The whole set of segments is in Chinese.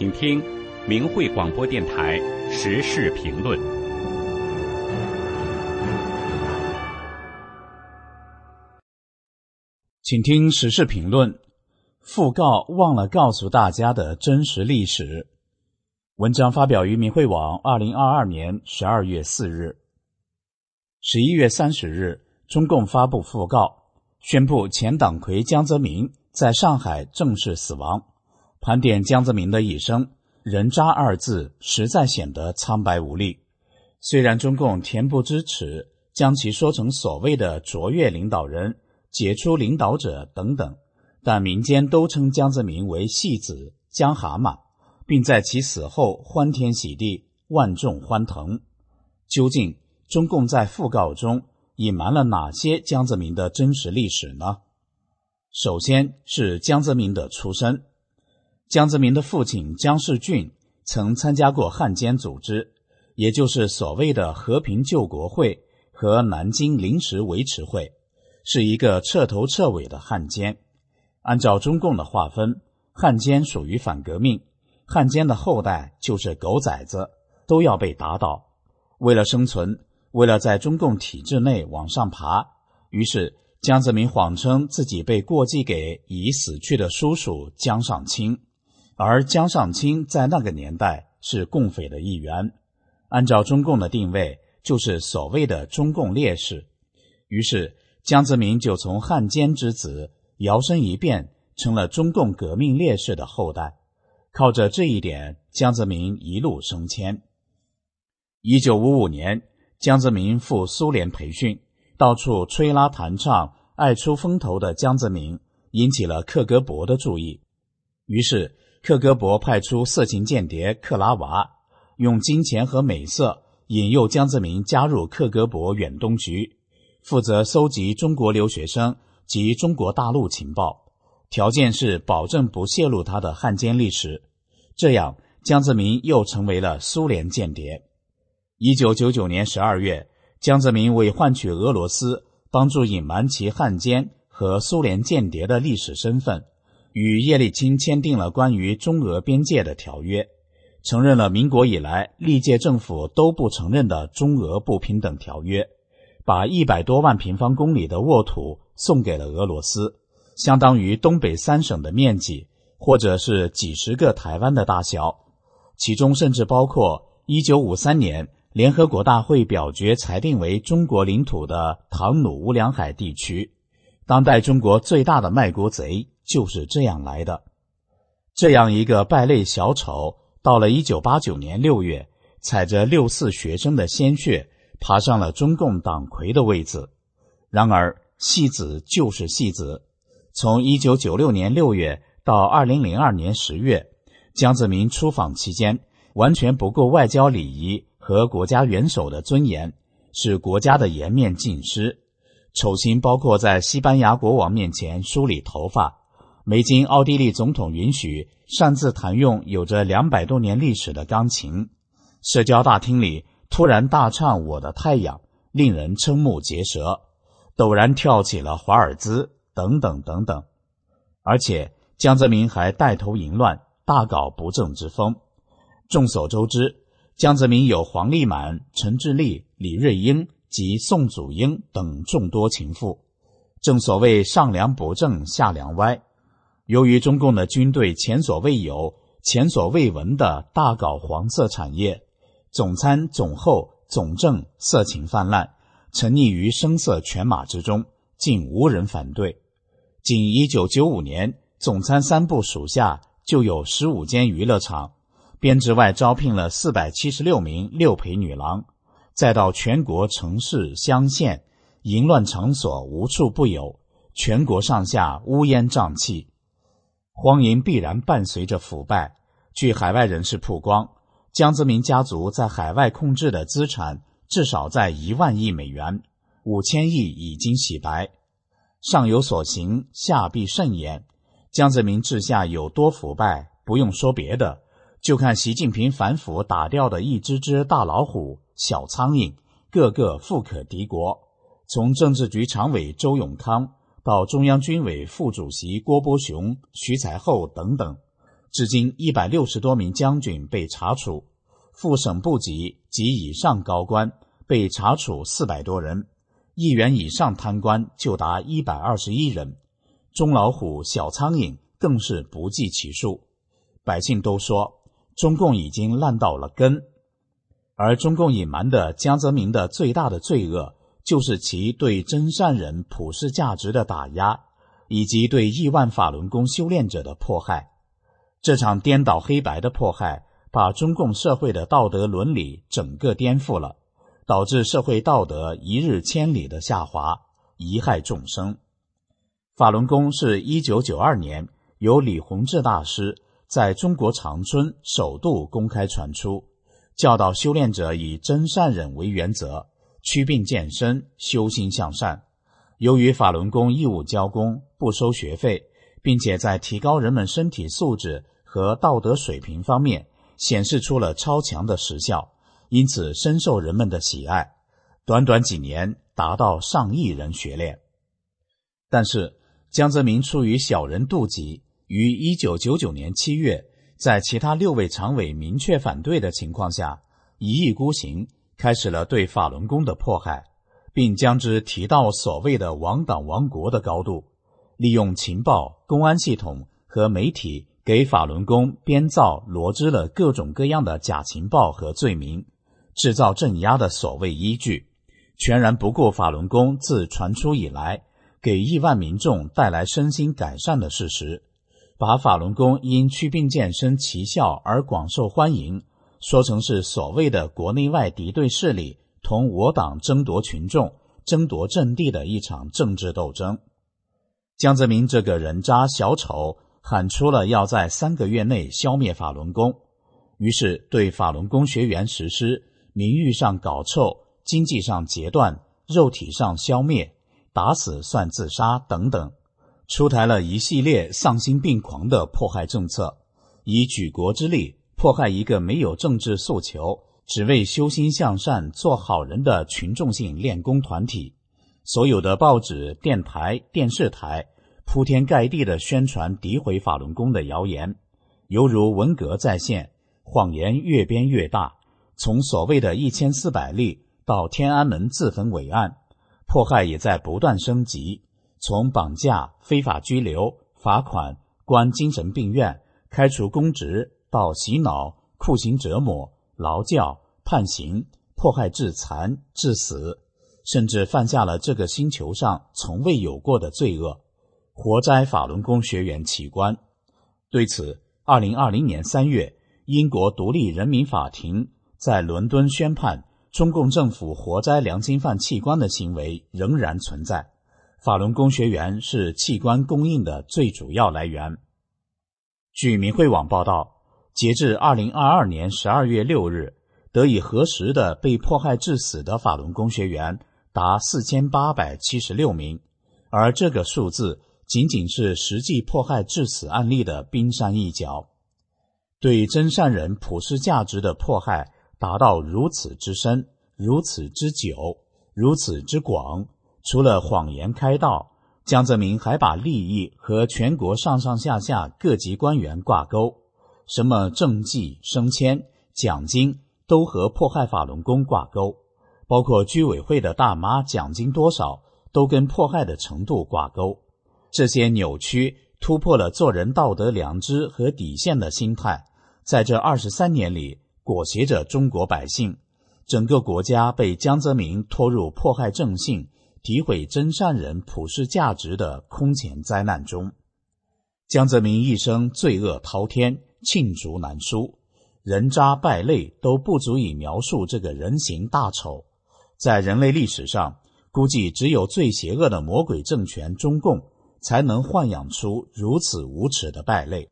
请听明慧广播电台时事评论。请听时事评论：讣告忘了告诉大家的真实历史。文章发表于明慧网，二零二二年十二月四日。十一月三十日，中共发布讣告，宣布前党魁江泽民在上海正式死亡。盘点江泽民的一生，“人渣”二字实在显得苍白无力。虽然中共恬不知耻，将其说成所谓的卓越领导人、杰出领导者等等，但民间都称江泽民为“戏子”“江蛤蟆”，并在其死后欢天喜地、万众欢腾。究竟中共在讣告中隐瞒了哪些江泽民的真实历史呢？首先是江泽民的出身。江泽民的父亲江世俊曾参加过汉奸组织，也就是所谓的和平救国会和南京临时维持会，是一个彻头彻尾的汉奸。按照中共的划分，汉奸属于反革命，汉奸的后代就是狗崽子，都要被打倒。为了生存，为了在中共体制内往上爬，于是江泽民谎称自己被过继给已死去的叔叔江上清。而江上清在那个年代是共匪的一员，按照中共的定位，就是所谓的中共烈士。于是江泽民就从汉奸之子摇身一变成了中共革命烈士的后代。靠着这一点，江泽民一路升迁。一九五五年，江泽民赴苏联培训，到处吹拉弹唱、爱出风头的江泽民引起了克格勃的注意，于是。克格勃派出色情间谍克拉娃，用金钱和美色引诱江泽民加入克格勃远东局，负责搜集中国留学生及中国大陆情报，条件是保证不泄露他的汉奸历史。这样，江泽民又成为了苏联间谍。一九九九年十二月，江泽民为换取俄罗斯帮助隐瞒其汉奸和苏联间谍的历史身份。与叶利钦签订了关于中俄边界的条约，承认了民国以来历届政府都不承认的中俄不平等条约，把一百多万平方公里的沃土送给了俄罗斯，相当于东北三省的面积，或者是几十个台湾的大小。其中甚至包括1953年联合国大会表决裁定为中国领土的唐努乌梁海地区。当代中国最大的卖国贼。就是这样来的。这样一个败类小丑，到了一九八九年六月，踩着六四学生的鲜血，爬上了中共党魁的位子。然而，戏子就是戏子。从一九九六年六月到二零零二年十月，江泽民出访期间，完全不顾外交礼仪和国家元首的尊严，是国家的颜面尽失。丑行包括在西班牙国王面前梳理头发。没经奥地利总统允许，擅自弹用有着两百多年历史的钢琴；社交大厅里突然大唱《我的太阳》，令人瞠目结舌；陡然跳起了华尔兹，等等等等。而且江泽民还带头淫乱，大搞不正之风。众所周知，江泽民有黄立满、陈志立、李瑞英及宋祖英等众多情妇。正所谓上梁不正下梁歪。由于中共的军队前所未有、前所未闻的大搞黄色产业，总参、总后、总政色情泛滥，沉溺于声色犬马之中，竟无人反对。仅1995年，总参三部属下就有十五间娱乐场，编制外招聘了476名六陪女郎，再到全国城市乡县，淫乱场所无处不有，全国上下乌烟瘴气。荒淫必然伴随着腐败。据海外人士曝光，江泽民家族在海外控制的资产至少在一万亿美元，五千亿已经洗白。上有所行，下必甚焉。江泽民治下有多腐败，不用说别的，就看习近平反腐打掉的一只只大老虎、小苍蝇，个个富可敌国。从政治局常委周永康。到中央军委副主席郭伯雄、徐才厚等等，至今一百六十多名将军被查处，副省部级及以上高官被查处四百多人，议员以上贪官就达一百二十一人，中老虎、小苍蝇更是不计其数。百姓都说，中共已经烂到了根，而中共隐瞒的江泽民的最大的罪恶，就是其对真善人普世价值的打压，以及对亿万法轮功修炼者的迫害。这场颠倒黑白的迫害，把中共社会的道德伦理整个颠覆了，导致社会道德一日千里的下滑，贻害众生。法轮功是一九九二年由李洪志大师在中国长春首度公开传出，教导修炼者以真善忍为原则，祛病健身，修心向善。由于法轮功义务教功，不收学费。并且在提高人们身体素质和道德水平方面显示出了超强的实效，因此深受人们的喜爱。短短几年，达到上亿人学练。但是，江泽民出于小人妒忌，于一九九九年七月，在其他六位常委明确反对的情况下，一意孤行，开始了对法轮功的迫害，并将之提到所谓的“亡党亡国”的高度。利用情报、公安系统和媒体给法轮功编造、罗织了各种各样的假情报和罪名，制造镇压的所谓依据，全然不顾法轮功自传出以来给亿万民众带来身心改善的事实，把法轮功因祛病健身奇效而广受欢迎，说成是所谓的国内外敌对势力同我党争夺群众、争夺阵地的一场政治斗争。江泽民这个人渣小丑喊出了要在三个月内消灭法轮功，于是对法轮功学员实施名誉上搞臭、经济上截断、肉体上消灭、打死算自杀等等，出台了一系列丧心病狂的迫害政策，以举国之力迫害一个没有政治诉求、只为修心向善、做好人的群众性练功团体。所有的报纸、电台、电视台铺天盖地的宣传诋毁法轮功的谣言，犹如文革再现，谎言越编越大。从所谓的一千四百例到天安门自焚伟案，迫害也在不断升级。从绑架、非法拘留、罚款、关精神病院、开除公职，到洗脑、酷刑折磨、劳教、判刑、迫害致残、致死。甚至犯下了这个星球上从未有过的罪恶，活摘法轮功学员器官。对此，二零二零年三月，英国独立人民法庭在伦敦宣判，中共政府活摘良心犯器官的行为仍然存在，法轮功学员是器官供应的最主要来源。据明慧网报道，截至二零二二年十二月六日，得以核实的被迫害致死的法轮功学员。达四千八百七十六名，而这个数字仅仅是实际迫害致死案例的冰山一角。对真善人普世价值的迫害达到如此之深、如此之久、如此之广，除了谎言开道，江泽民还把利益和全国上上下下各级官员挂钩，什么政绩、升迁、奖金都和迫害法轮功挂钩。包括居委会的大妈奖金多少，都跟迫害的程度挂钩。这些扭曲、突破了做人道德良知和底线的心态，在这二十三年里裹挟着中国百姓，整个国家被江泽民拖入迫害正信、诋毁真善人普世价值的空前灾难中。江泽民一生罪恶滔天，罄竹难书，人渣败类都不足以描述这个人形大丑。在人类历史上，估计只有最邪恶的魔鬼政权中共，才能豢养出如此无耻的败类。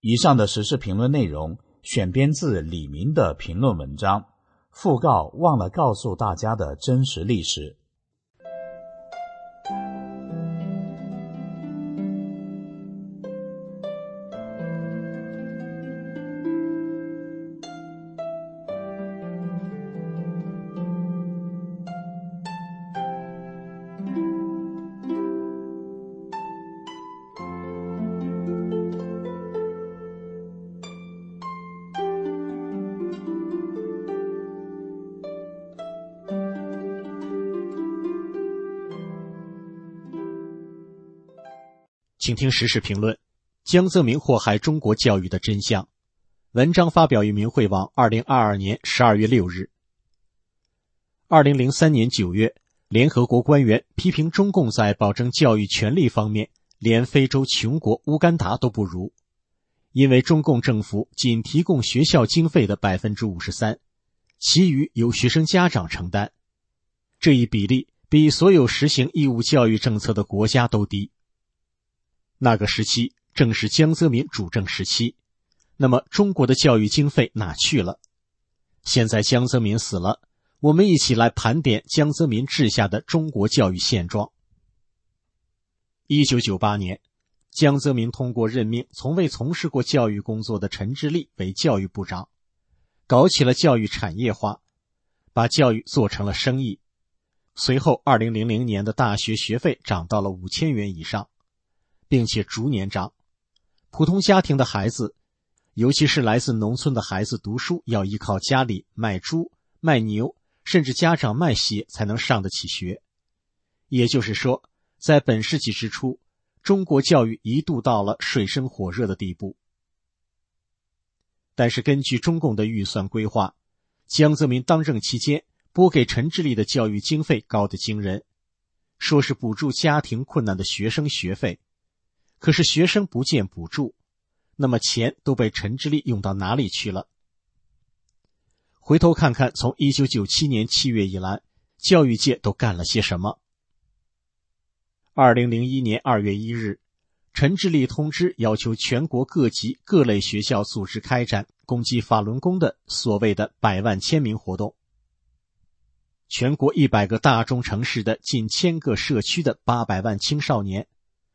以上的时事评论内容选编自李明的评论文章，讣告忘了告诉大家的真实历史。请听时事评论：江泽民祸害中国教育的真相。文章发表于明慧网，二零二二年十二月六日。二零零三年九月，联合国官员批评中共在保证教育权利方面，连非洲穷国乌干达都不如，因为中共政府仅提供学校经费的百分之五十三，其余由学生家长承担，这一比例比所有实行义务教育政策的国家都低。那个时期正是江泽民主政时期，那么中国的教育经费哪去了？现在江泽民死了，我们一起来盘点江泽民治下的中国教育现状。一九九八年，江泽民通过任命从未从事过教育工作的陈志立为教育部长，搞起了教育产业化，把教育做成了生意。随后，二零零零年的大学学费涨到了五千元以上。并且逐年涨，普通家庭的孩子，尤其是来自农村的孩子，读书要依靠家里卖猪、卖牛，甚至家长卖血才能上得起学。也就是说，在本世纪之初，中国教育一度到了水深火热的地步。但是，根据中共的预算规划，江泽民当政期间拨给陈志立的教育经费高得惊人，说是补助家庭困难的学生学费。可是学生不见补助，那么钱都被陈志立用到哪里去了？回头看看，从一九九七年七月以来，教育界都干了些什么？二零零一年二月一日，陈志立通知要求全国各级各类学校组织开展攻击法轮功的所谓的百万签名活动。全国一百个大中城市的近千个社区的八百万青少年。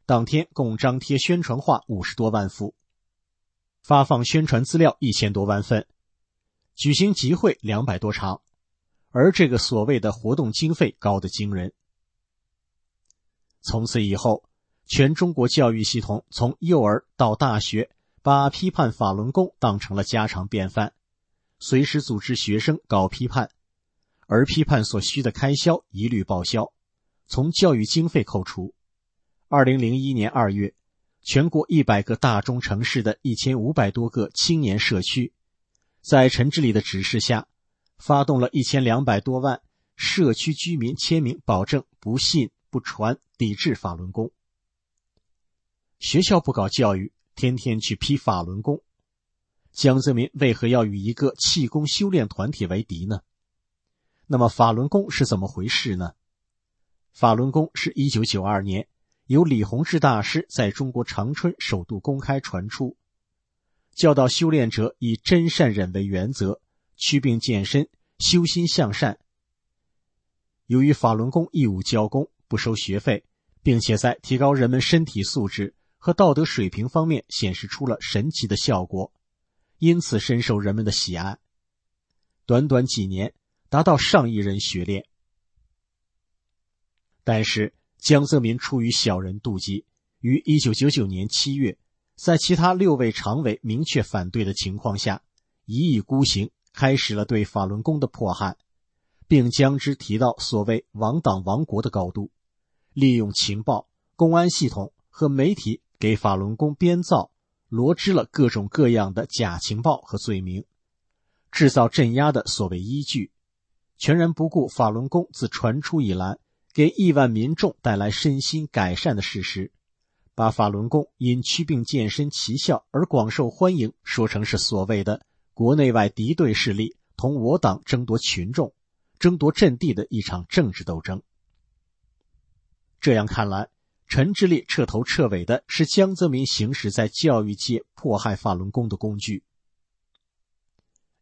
当天共张贴宣传画五十多万幅，发放宣传资料一千多万份，举行集会两百多场，而这个所谓的活动经费高得惊人。从此以后，全中国教育系统从幼儿到大学，把批判法轮功当成了家常便饭，随时组织学生搞批判，而批判所需的开销一律报销，从教育经费扣除。二零零一年二月，全国一百个大中城市的一千五百多个青年社区，在陈志礼的指示下，发动了一千两百多万社区居民签名，保证不信、不传、抵制法轮功。学校不搞教育，天天去批法轮功，江泽民为何要与一个气功修炼团体为敌呢？那么法轮功是怎么回事呢？法轮功是一九九二年。由李洪志大师在中国长春首度公开传出，教导修炼者以真善忍为原则，祛病健身，修心向善。由于法轮功义务教功，不收学费，并且在提高人们身体素质和道德水平方面显示出了神奇的效果，因此深受人们的喜爱。短短几年，达到上亿人学练。但是。江泽民出于小人妒忌，于一九九九年七月，在其他六位常委明确反对的情况下，一意孤行，开始了对法轮功的迫害，并将之提到所谓“亡党亡国”的高度，利用情报、公安系统和媒体给法轮功编造、罗织了各种各样的假情报和罪名，制造镇压的所谓依据，全然不顾法轮功自传出以来。给亿万民众带来身心改善的事实，把法轮功因祛病健身奇效而广受欢迎，说成是所谓的国内外敌对势力同我党争夺群众、争夺阵地的一场政治斗争。这样看来，陈志立彻头彻尾的是江泽民行使在教育界迫害法轮功的工具。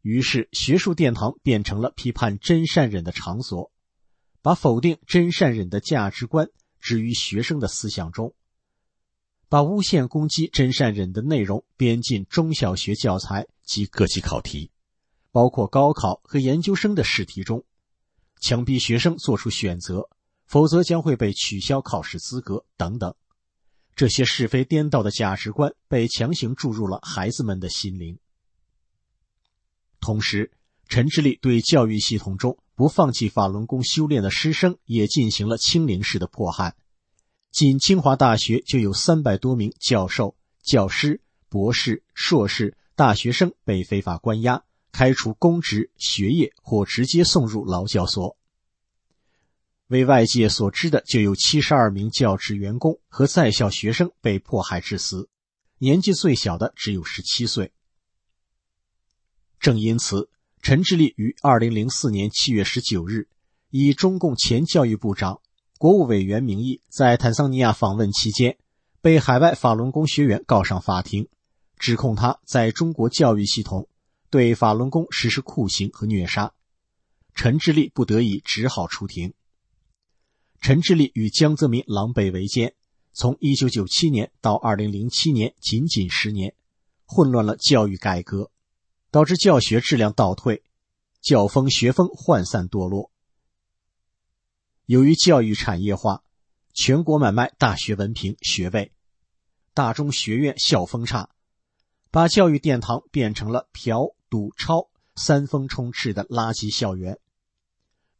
于是，学术殿堂变成了批判真善忍的场所。把否定真善忍的价值观置于学生的思想中，把诬陷攻击真善忍的内容编进中小学教材及各级考题，包括高考和研究生的试题中，强逼学生做出选择，否则将会被取消考试资格等等。这些是非颠倒的价值观被强行注入了孩子们的心灵。同时，陈志立对教育系统中。不放弃法轮功修炼的师生也进行了清零式的迫害，仅清华大学就有三百多名教授、教师、博士、硕士、大学生被非法关押、开除公职、学业或直接送入劳教所。为外界所知的，就有七十二名教职员工和在校学生被迫害致死，年纪最小的只有十七岁。正因此，陈志立于二零零四年七月十九日，以中共前教育部长、国务委员名义，在坦桑尼亚访问期间，被海外法轮功学员告上法庭，指控他在中国教育系统对法轮功实施酷刑和虐杀。陈志立不得已只好出庭。陈志立与江泽民狼狈为奸，从1997年到2007年，仅仅十年，混乱了教育改革，导致教学质量倒退，教风学风涣散堕落。由于教育产业化，全国买卖大学文凭学位，大中学院校风差，把教育殿堂变成了嫖赌抄三风充斥的垃圾校园。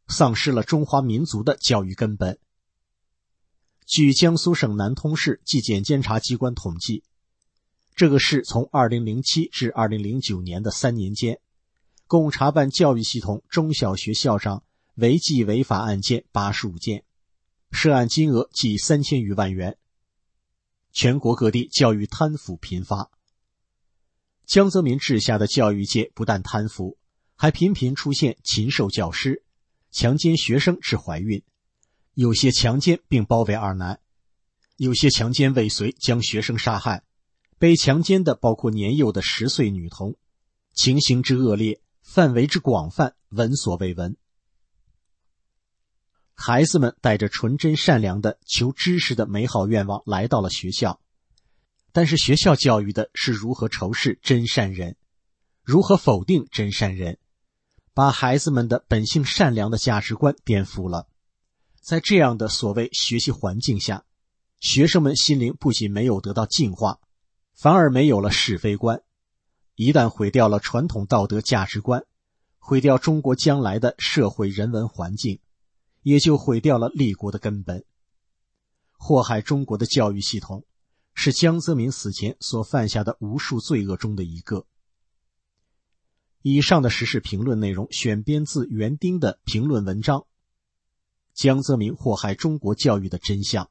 丧失了中华民族的教育根本。据江苏省南通市纪检监察机关统计，这个是从2007至2009年的三年间，共查办教育系统中小学校长违纪违法案件85件，涉案金额计三千余万元。全国各地教育贪腐频发，江泽民治下的教育界不但贪腐，还频频出现禽兽教师。强奸学生致怀孕，有些强奸并包围二男，有些强奸未遂将学生杀害，被强奸的包括年幼的十岁女童，情形之恶劣，范围之广泛，闻所未闻。孩子们带着纯真善良的求知识的美好愿望来到了学校，但是学校教育的是如何仇视真善人，如何否定真善人。把孩子们的本性善良的价值观颠覆了，在这样的所谓学习环境下，学生们心灵不仅没有得到净化，反而没有了是非观。一旦毁掉了传统道德价值观，毁掉中国将来的社会人文环境，也就毁掉了立国的根本。祸害中国的教育系统，是江泽民死前所犯下的无数罪恶中的一个。以上的时事评论内容选编自园丁的评论文章《江泽民祸害中国教育的真相》。